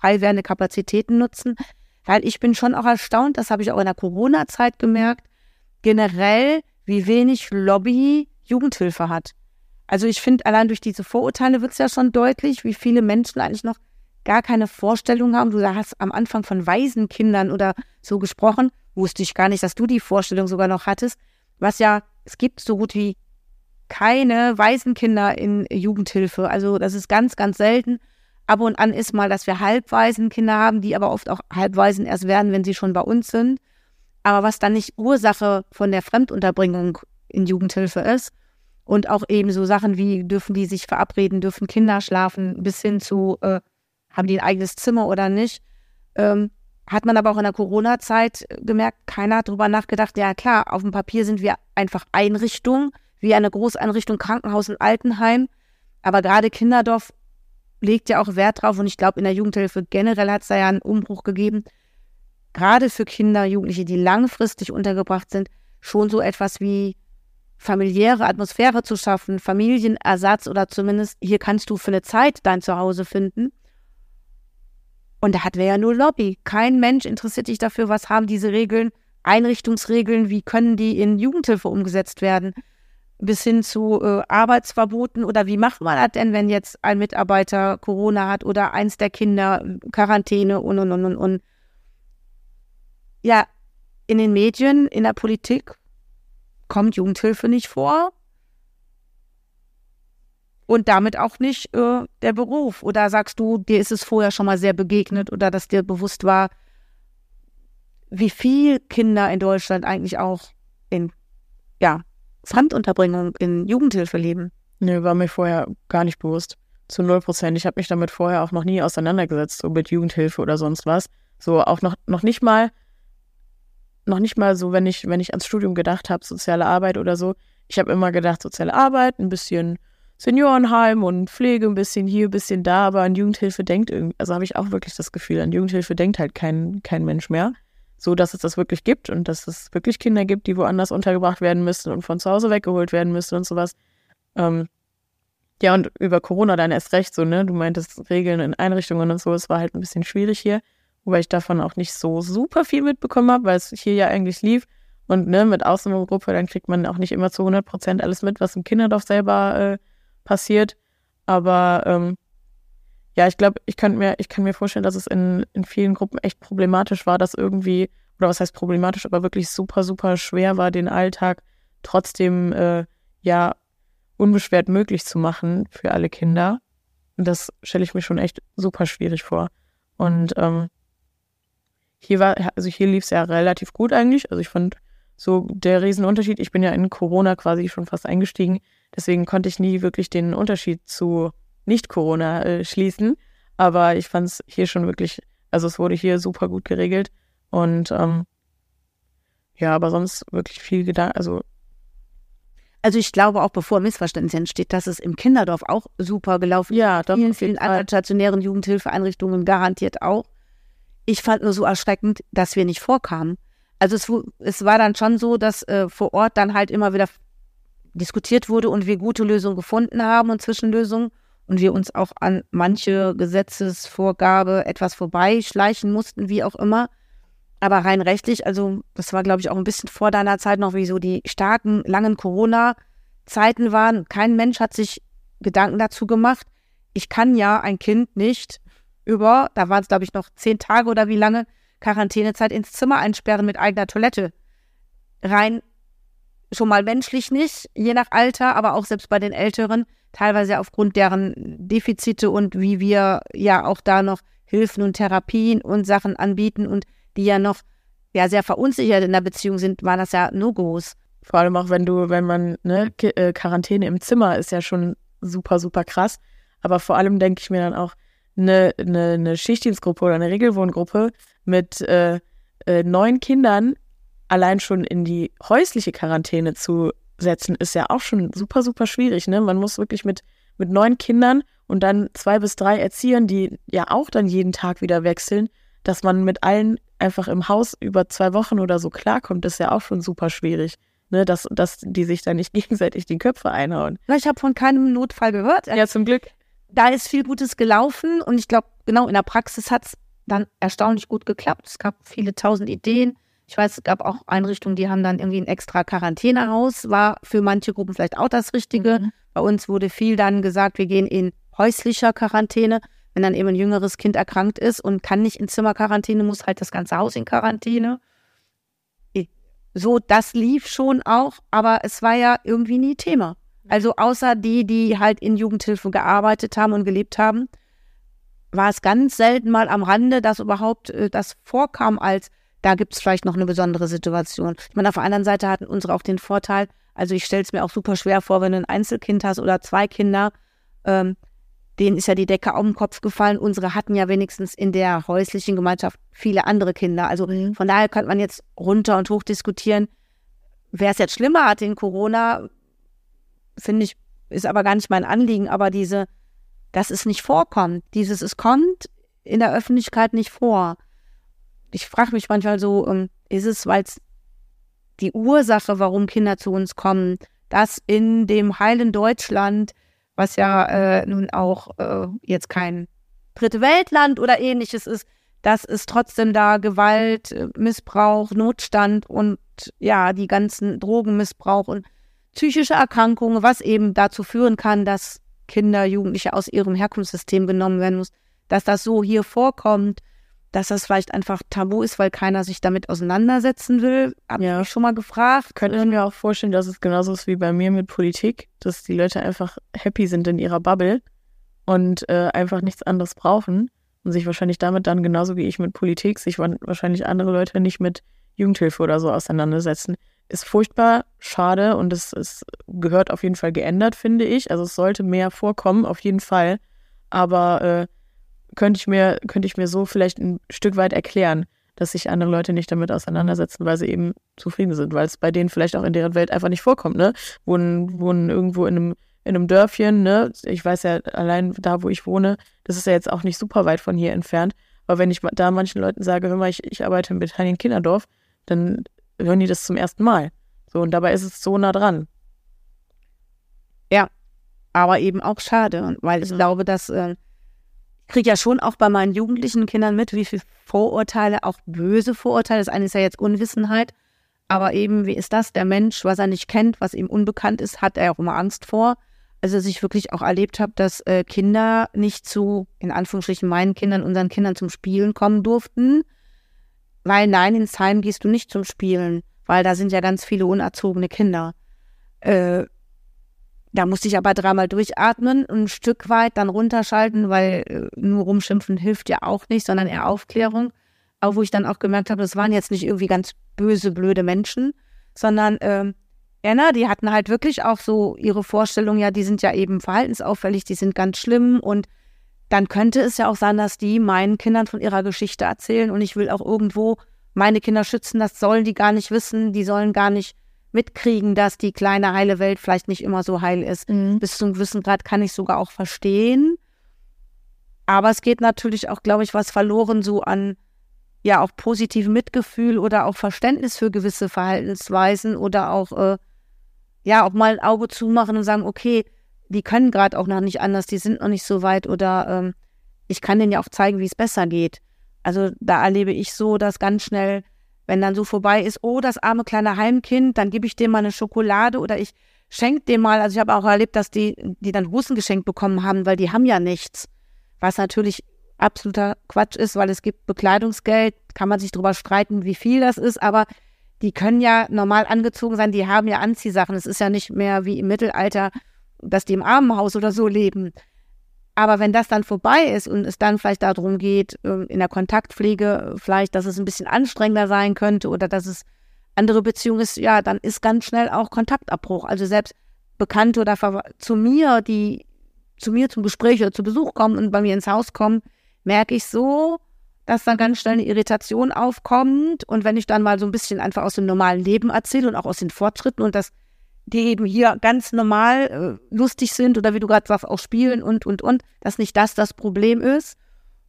frei werdende Kapazitäten nutzen? Weil ich bin schon auch erstaunt, das habe ich auch in der Corona-Zeit gemerkt, generell, wie wenig Lobby Jugendhilfe hat. Also ich finde, allein durch diese Vorurteile wird es ja schon deutlich, wie viele Menschen eigentlich noch gar keine Vorstellung haben. Du hast am Anfang von Waisenkindern oder so gesprochen. Wusste ich gar nicht, dass du die Vorstellung sogar noch hattest. Was ja, es gibt so gut wie keine Waisenkinder in Jugendhilfe. Also das ist ganz, ganz selten. Ab und an ist mal, dass wir Halbwaisenkinder haben, die aber oft auch Halbwaisen erst werden, wenn sie schon bei uns sind. Aber was dann nicht Ursache von der Fremdunterbringung in Jugendhilfe ist. Und auch eben so Sachen wie, dürfen die sich verabreden, dürfen Kinder schlafen, bis hin zu, äh, haben die ein eigenes Zimmer oder nicht. Ähm, hat man aber auch in der Corona-Zeit gemerkt, keiner hat drüber nachgedacht, ja klar, auf dem Papier sind wir einfach Einrichtung, wie eine Großeinrichtung, Krankenhaus und Altenheim. Aber gerade Kinderdorf legt ja auch Wert drauf und ich glaube, in der Jugendhilfe generell hat es da ja einen Umbruch gegeben. Gerade für Kinder, Jugendliche, die langfristig untergebracht sind, schon so etwas wie familiäre Atmosphäre zu schaffen, Familienersatz oder zumindest hier kannst du für eine Zeit dein Zuhause finden. Und da hatten wir ja nur Lobby. Kein Mensch interessiert sich dafür, was haben diese Regeln, Einrichtungsregeln, wie können die in Jugendhilfe umgesetzt werden, bis hin zu äh, Arbeitsverboten oder wie macht man das denn, wenn jetzt ein Mitarbeiter Corona hat oder eins der Kinder Quarantäne und und und und und. Ja, in den Medien, in der Politik kommt Jugendhilfe nicht vor und damit auch nicht äh, der Beruf. Oder sagst du, dir ist es vorher schon mal sehr begegnet oder dass dir bewusst war, wie viel Kinder in Deutschland eigentlich auch in ja, Fremdunterbringung in Jugendhilfe leben? Nee, war mir vorher gar nicht bewusst. Zu null Prozent. Ich habe mich damit vorher auch noch nie auseinandergesetzt, so mit Jugendhilfe oder sonst was. So auch noch, noch nicht mal, noch nicht mal so, wenn ich, wenn ich ans Studium gedacht habe, soziale Arbeit oder so. Ich habe immer gedacht, soziale Arbeit, ein bisschen Seniorenheim und Pflege ein bisschen hier, ein bisschen da, aber an Jugendhilfe denkt irgendwie, also habe ich auch wirklich das Gefühl, an Jugendhilfe denkt halt kein, kein Mensch mehr. So, dass es das wirklich gibt und dass es wirklich Kinder gibt, die woanders untergebracht werden müssen und von zu Hause weggeholt werden müssen und sowas. Ähm, ja, und über Corona dann erst recht so, ne? Du meintest Regeln in Einrichtungen und so, es war halt ein bisschen schwierig hier, wobei ich davon auch nicht so super viel mitbekommen habe, weil es hier ja eigentlich lief. Und ne, mit Ausnahmegruppe, dann kriegt man auch nicht immer zu 100 Prozent alles mit, was im Kinderdorf selber äh, passiert. Aber ähm, ja, ich glaube, ich könnte mir, ich kann mir vorstellen, dass es in, in vielen Gruppen echt problematisch war, dass irgendwie, oder was heißt problematisch, aber wirklich super, super schwer war, den Alltag trotzdem äh, ja unbeschwert möglich zu machen für alle Kinder. Und das stelle ich mir schon echt super schwierig vor. Und ähm, hier war, also hier lief es ja relativ gut eigentlich. Also ich fand so der Riesenunterschied. Ich bin ja in Corona quasi schon fast eingestiegen. Deswegen konnte ich nie wirklich den Unterschied zu Nicht-Corona äh, schließen. Aber ich fand es hier schon wirklich, also es wurde hier super gut geregelt. Und ähm, ja, aber sonst wirklich viel Gedanken, also Also ich glaube auch, bevor Missverständnis entsteht, dass es im Kinderdorf auch super gelaufen ist. ja, doch, vielen, vielen anderen stationären Jugendhilfeeinrichtungen garantiert auch. Ich fand nur so erschreckend, dass wir nicht vorkamen. Also es, es war dann schon so, dass äh, vor Ort dann halt immer wieder diskutiert wurde und wir gute Lösungen gefunden haben und Zwischenlösungen und wir uns auch an manche Gesetzesvorgabe etwas vorbeischleichen mussten, wie auch immer. Aber rein rechtlich, also das war, glaube ich, auch ein bisschen vor deiner Zeit noch, wie so die starken, langen Corona-Zeiten waren. Kein Mensch hat sich Gedanken dazu gemacht. Ich kann ja ein Kind nicht über, da waren es, glaube ich, noch zehn Tage oder wie lange, Quarantänezeit ins Zimmer einsperren mit eigener Toilette. Rein schon mal menschlich nicht, je nach Alter, aber auch selbst bei den Älteren, teilweise aufgrund deren Defizite und wie wir ja auch da noch Hilfen und Therapien und Sachen anbieten und die ja noch ja sehr verunsichert in der Beziehung sind, waren das ja No-Gos. Vor allem auch, wenn du, wenn man, ne, äh, Quarantäne im Zimmer ist ja schon super, super krass. Aber vor allem denke ich mir dann auch, eine, eine, eine Schichtdienstgruppe oder eine Regelwohngruppe mit äh, äh, neun Kindern allein schon in die häusliche Quarantäne zu setzen, ist ja auch schon super, super schwierig. Ne? Man muss wirklich mit, mit neun Kindern und dann zwei bis drei Erziehern, die ja auch dann jeden Tag wieder wechseln, dass man mit allen einfach im Haus über zwei Wochen oder so klarkommt, ist ja auch schon super schwierig. Ne, dass, dass die sich da nicht <laughs> gegenseitig die Köpfe einhauen. Ich habe von keinem Notfall gehört. Ja, zum Glück. da ist viel Gutes gelaufen und ich glaube, genau in der Praxis hat es dann erstaunlich gut geklappt. Es gab viele tausend Ideen. Ich weiß, es gab auch Einrichtungen, die haben dann irgendwie ein extra Quarantänehaus, war für manche Gruppen vielleicht auch das Richtige. Mhm. Bei uns wurde viel dann gesagt, wir gehen in häuslicher Quarantäne. Wenn dann eben ein jüngeres Kind erkrankt ist und kann nicht in Zimmerquarantäne, muss halt das ganze Haus in Quarantäne. So, das lief schon auch, aber es war ja irgendwie nie Thema. Also außer die, die halt in Jugendhilfe gearbeitet haben und gelebt haben, war es ganz selten mal am Rande, dass überhaupt äh, das vorkam, als da gibt es vielleicht noch eine besondere Situation. Ich meine, auf der anderen Seite hatten unsere auch den Vorteil, also ich stelle es mir auch super schwer vor, wenn du ein Einzelkind hast oder zwei Kinder, ähm, denen ist ja die Decke auf den Kopf gefallen. Unsere hatten ja wenigstens in der häuslichen Gemeinschaft viele andere Kinder. Also von daher könnte man jetzt runter und hoch diskutieren, wer es jetzt schlimmer hatte in Corona, finde ich, ist aber gar nicht mein Anliegen, aber diese, dass es nicht vorkommt, dieses, es kommt in der Öffentlichkeit nicht vor. Ich frage mich manchmal so, ähm, ist es, weil es die Ursache, warum Kinder zu uns kommen, dass in dem heilen Deutschland, was ja äh, nun auch äh, jetzt kein dritte Weltland oder ähnliches ist, dass es trotzdem da Gewalt, äh, Missbrauch, Notstand und ja, die ganzen Drogenmissbrauch und psychische Erkrankungen, was eben dazu führen kann, dass Kinder, Jugendliche aus ihrem Herkunftssystem genommen werden muss, dass das so hier vorkommt, dass das vielleicht einfach tabu ist, weil keiner sich damit auseinandersetzen will. Hab Ja. ich mich schon mal gefragt. Könnte ich mir auch vorstellen, dass es genauso ist wie bei mir mit Politik, dass die Leute einfach happy sind in ihrer Bubble und äh, einfach nichts anderes brauchen und sich wahrscheinlich damit dann genauso wie ich mit Politik, sich wa- wahrscheinlich andere Leute nicht mit Jugendhilfe oder so auseinandersetzen. Ist furchtbar schade und es, es gehört auf jeden Fall geändert, finde ich. Also es sollte mehr vorkommen, auf jeden Fall. Aber äh, könnte ich mir, könnte ich mir so vielleicht ein Stück weit erklären, dass sich andere Leute nicht damit auseinandersetzen, weil sie eben zufrieden sind, weil es bei denen vielleicht auch in deren Welt einfach nicht vorkommt, ne? Wohnen, wohnen irgendwo in einem, in einem Dörfchen, ne? Ich weiß ja allein da, wo ich wohne, das ist ja jetzt auch nicht super weit von hier entfernt. Aber wenn ich da manchen Leuten sage, hör mal, ich, ich arbeite in Bethanien Kinderdorf, dann hören die das zum ersten Mal. So, und dabei ist es so nah dran. aber eben auch schade, weil ich glaube, dass äh, kriege ja schon auch bei meinen jugendlichen Kindern mit, wie viel Vorurteile, auch böse Vorurteile. Das eine ist ja jetzt Unwissenheit, aber eben, wie ist das? Der Mensch, was er nicht kennt, was ihm unbekannt ist, hat er auch immer Angst vor. Also, dass ich wirklich auch erlebt habe, dass äh, Kinder nicht zu, in Anführungsstrichen, meinen Kindern, unseren Kindern zum Spielen kommen durften. Weil nein, ins Heim gehst du nicht zum Spielen, weil da sind ja ganz viele unerzogene Kinder. Äh, da musste ich aber dreimal durchatmen und ein Stück weit dann runterschalten, weil äh, nur rumschimpfen hilft ja auch nicht, sondern eher Aufklärung. auch wo ich dann auch gemerkt habe, das waren jetzt nicht irgendwie ganz böse, blöde Menschen, sondern ähm, Anna, die hatten halt wirklich auch so ihre Vorstellungen, ja, die sind ja eben verhaltensauffällig, die sind ganz schlimm und dann könnte es ja auch sein, dass die meinen Kindern von ihrer Geschichte erzählen und ich will auch irgendwo meine Kinder schützen, das sollen die gar nicht wissen, die sollen gar nicht mitkriegen, dass die kleine heile Welt vielleicht nicht immer so heil ist. Mhm. Bis zum gewissen Grad kann ich sogar auch verstehen. Aber es geht natürlich auch, glaube ich, was verloren so an ja auch positivem Mitgefühl oder auch Verständnis für gewisse Verhaltensweisen oder auch äh, ja auch mal ein Auge zumachen und sagen, okay, die können gerade auch noch nicht anders, die sind noch nicht so weit oder ähm, ich kann denen ja auch zeigen, wie es besser geht. Also da erlebe ich so, dass ganz schnell, wenn dann so vorbei ist, oh, das arme kleine Heimkind, dann gebe ich dem mal eine Schokolade oder ich schenke dem mal, also ich habe auch erlebt, dass die, die dann Hosen geschenkt bekommen haben, weil die haben ja nichts. Was natürlich absoluter Quatsch ist, weil es gibt Bekleidungsgeld, kann man sich darüber streiten, wie viel das ist, aber die können ja normal angezogen sein, die haben ja Anziehsachen. Es ist ja nicht mehr wie im Mittelalter, dass die im Armenhaus oder so leben. Aber wenn das dann vorbei ist und es dann vielleicht darum geht, ähm, in der Kontaktpflege vielleicht, dass es ein bisschen anstrengender sein könnte oder dass es andere Beziehungen ist, ja, dann ist ganz schnell auch Kontaktabbruch. Also selbst Bekannte oder zu mir, die zu mir zum Gespräch oder zu Besuch kommen und bei mir ins Haus kommen, merke ich so, dass dann ganz schnell eine Irritation aufkommt. Und wenn ich dann mal so ein bisschen einfach aus dem normalen Leben erzähle und auch aus den Fortschritten und dass die eben hier ganz normal äh, lustig sind oder wie du gerade sagst, auch spielen und, und, und, dass nicht das das Problem ist.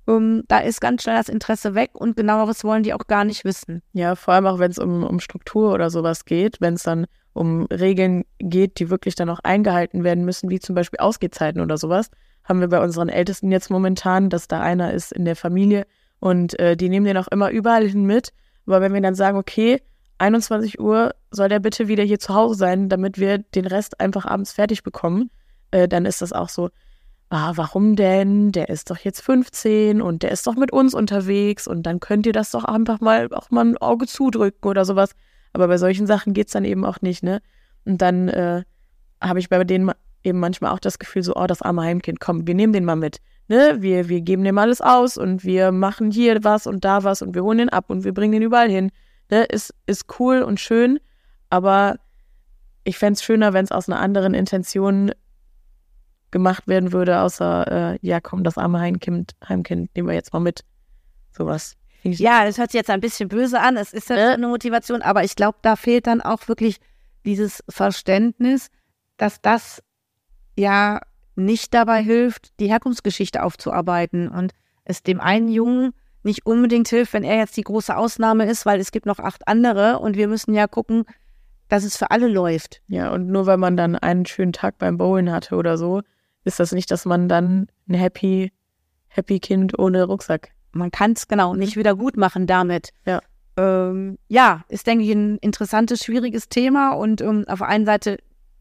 Um, da ist ganz schnell das Interesse weg und genaueres wollen die auch gar nicht wissen. Ja, vor allem auch wenn es um, um Struktur oder sowas geht, wenn es dann um Regeln geht, die wirklich dann auch eingehalten werden müssen, wie zum Beispiel Ausgehzeiten oder sowas, haben wir bei unseren Ältesten jetzt momentan, dass da einer ist in der Familie, und äh, die nehmen den auch immer überall hin mit. Aber wenn wir dann sagen, okay, 21 Uhr soll der bitte wieder hier zu Hause sein, damit wir den Rest einfach abends fertig bekommen, äh, dann ist das auch so, ah, warum denn? Der ist doch jetzt 15 und der ist doch mit uns unterwegs und dann könnt ihr das doch einfach mal auch mal ein Auge zudrücken oder sowas. Aber bei solchen Sachen geht's dann eben auch nicht, ne? Und dann äh, habe ich bei denen eben manchmal auch das Gefühl, so, oh, das arme Heimkind, komm, wir nehmen den mal mit ne, wir, wir geben dem alles aus und wir machen hier was und da was und wir holen den ab und wir bringen den überall hin. Ne, ist, ist cool und schön, aber ich fände es schöner, wenn es aus einer anderen Intention gemacht werden würde, außer, äh, ja, komm, das arme Heimkind, Heimkind nehmen wir jetzt mal mit. Sowas. Ja, das hört sich jetzt ein bisschen böse an. Es ist ja äh? eine Motivation, aber ich glaube, da fehlt dann auch wirklich dieses Verständnis, dass das ja nicht dabei hilft, die Herkunftsgeschichte aufzuarbeiten und es dem einen Jungen nicht unbedingt hilft, wenn er jetzt die große Ausnahme ist, weil es gibt noch acht andere und wir müssen ja gucken, dass es für alle läuft. Ja, und nur weil man dann einen schönen Tag beim Bowlen hatte oder so, ist das nicht, dass man dann ein happy, happy Kind ohne Rucksack. Man kann es genau nicht wieder gut machen damit. Ja. Ähm, ja, ist, denke ich, ein interessantes, schwieriges Thema und ähm, auf der einen Seite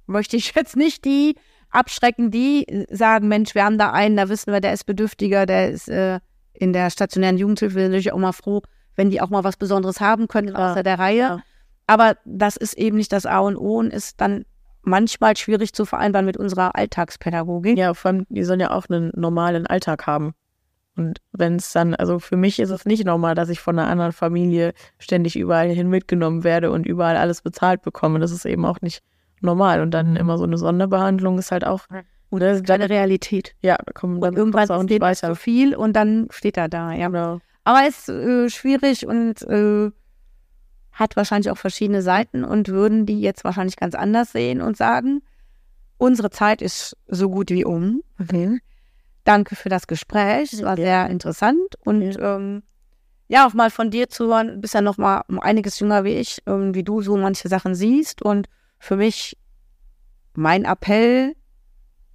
möchte ich <laughs> jetzt nicht die abschrecken, die sagen, Mensch, wir haben da einen, da wissen wir, der ist bedürftiger, der ist äh, in der stationären Jugendhilfe, bin ich auch mal froh, wenn die auch mal was Besonderes haben können ja. außer der Reihe. Ja. Aber das ist eben nicht das A und O und ist dann manchmal schwierig zu vereinbaren mit unserer Alltagspädagogik. Ja, vor allem, die sollen ja auch einen normalen Alltag haben. Und wenn es dann, also für mich ist es nicht normal, dass ich von einer anderen Familie ständig überall hin mitgenommen werde und überall alles bezahlt bekomme. Das ist eben auch nicht normal. Und dann immer so eine Sonderbehandlung ist halt auch. Oder das ist eine Realität. Ja, da kommen dann irgendwann auch nicht weiter. zu viel und dann steht er da, ja. Genau. Aber es ist äh, schwierig und äh, hat wahrscheinlich auch verschiedene Seiten und würden die jetzt wahrscheinlich ganz anders sehen und sagen, unsere Zeit ist so gut wie um. Okay. Danke für das Gespräch. Es war ja. sehr interessant und ja. Ähm, ja, auch mal von dir zu hören, du bist ja noch mal um einiges jünger wie ich, ähm, wie du so manche Sachen siehst und für mich mein Appell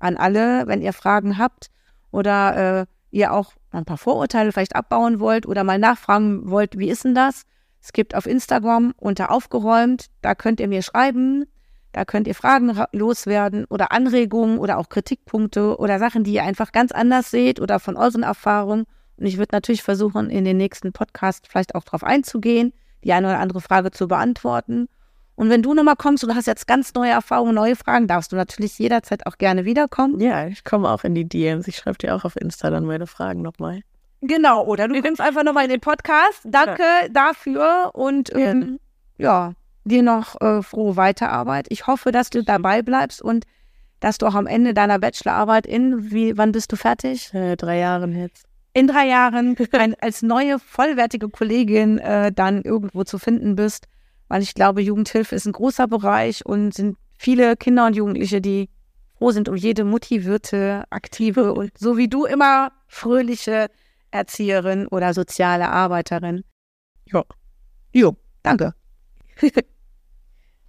an alle, wenn ihr Fragen habt oder äh, ihr auch ein paar Vorurteile vielleicht abbauen wollt oder mal nachfragen wollt, wie ist denn das? Es gibt auf Instagram unter aufgeräumt, da könnt ihr mir schreiben, da könnt ihr Fragen loswerden oder Anregungen oder auch Kritikpunkte oder Sachen, die ihr einfach ganz anders seht oder von euren Erfahrungen. Und ich würde natürlich versuchen, in den nächsten Podcast vielleicht auch darauf einzugehen, die eine oder andere Frage zu beantworten. Und wenn du nochmal kommst und du hast jetzt ganz neue Erfahrungen, neue Fragen, darfst du natürlich jederzeit auch gerne wiederkommen. Ja, ich komme auch in die DMs. Ich schreibe dir auch auf Insta dann meine Fragen nochmal. Genau, oder du kommst einfach nochmal in den Podcast. Danke dafür und ähm, ja, dir noch äh, frohe Weiterarbeit. Ich hoffe, dass du dabei bleibst und dass du auch am Ende deiner Bachelorarbeit in, wie, wann bist du fertig? Äh, drei Jahren jetzt. In drei Jahren <laughs> ein, als neue, vollwertige Kollegin äh, dann irgendwo zu finden bist. Weil ich glaube, Jugendhilfe ist ein großer Bereich und sind viele Kinder und Jugendliche, die froh sind um jede motivierte, aktive und so wie du immer fröhliche Erzieherin oder soziale Arbeiterin. Ja. Jo, danke. <laughs>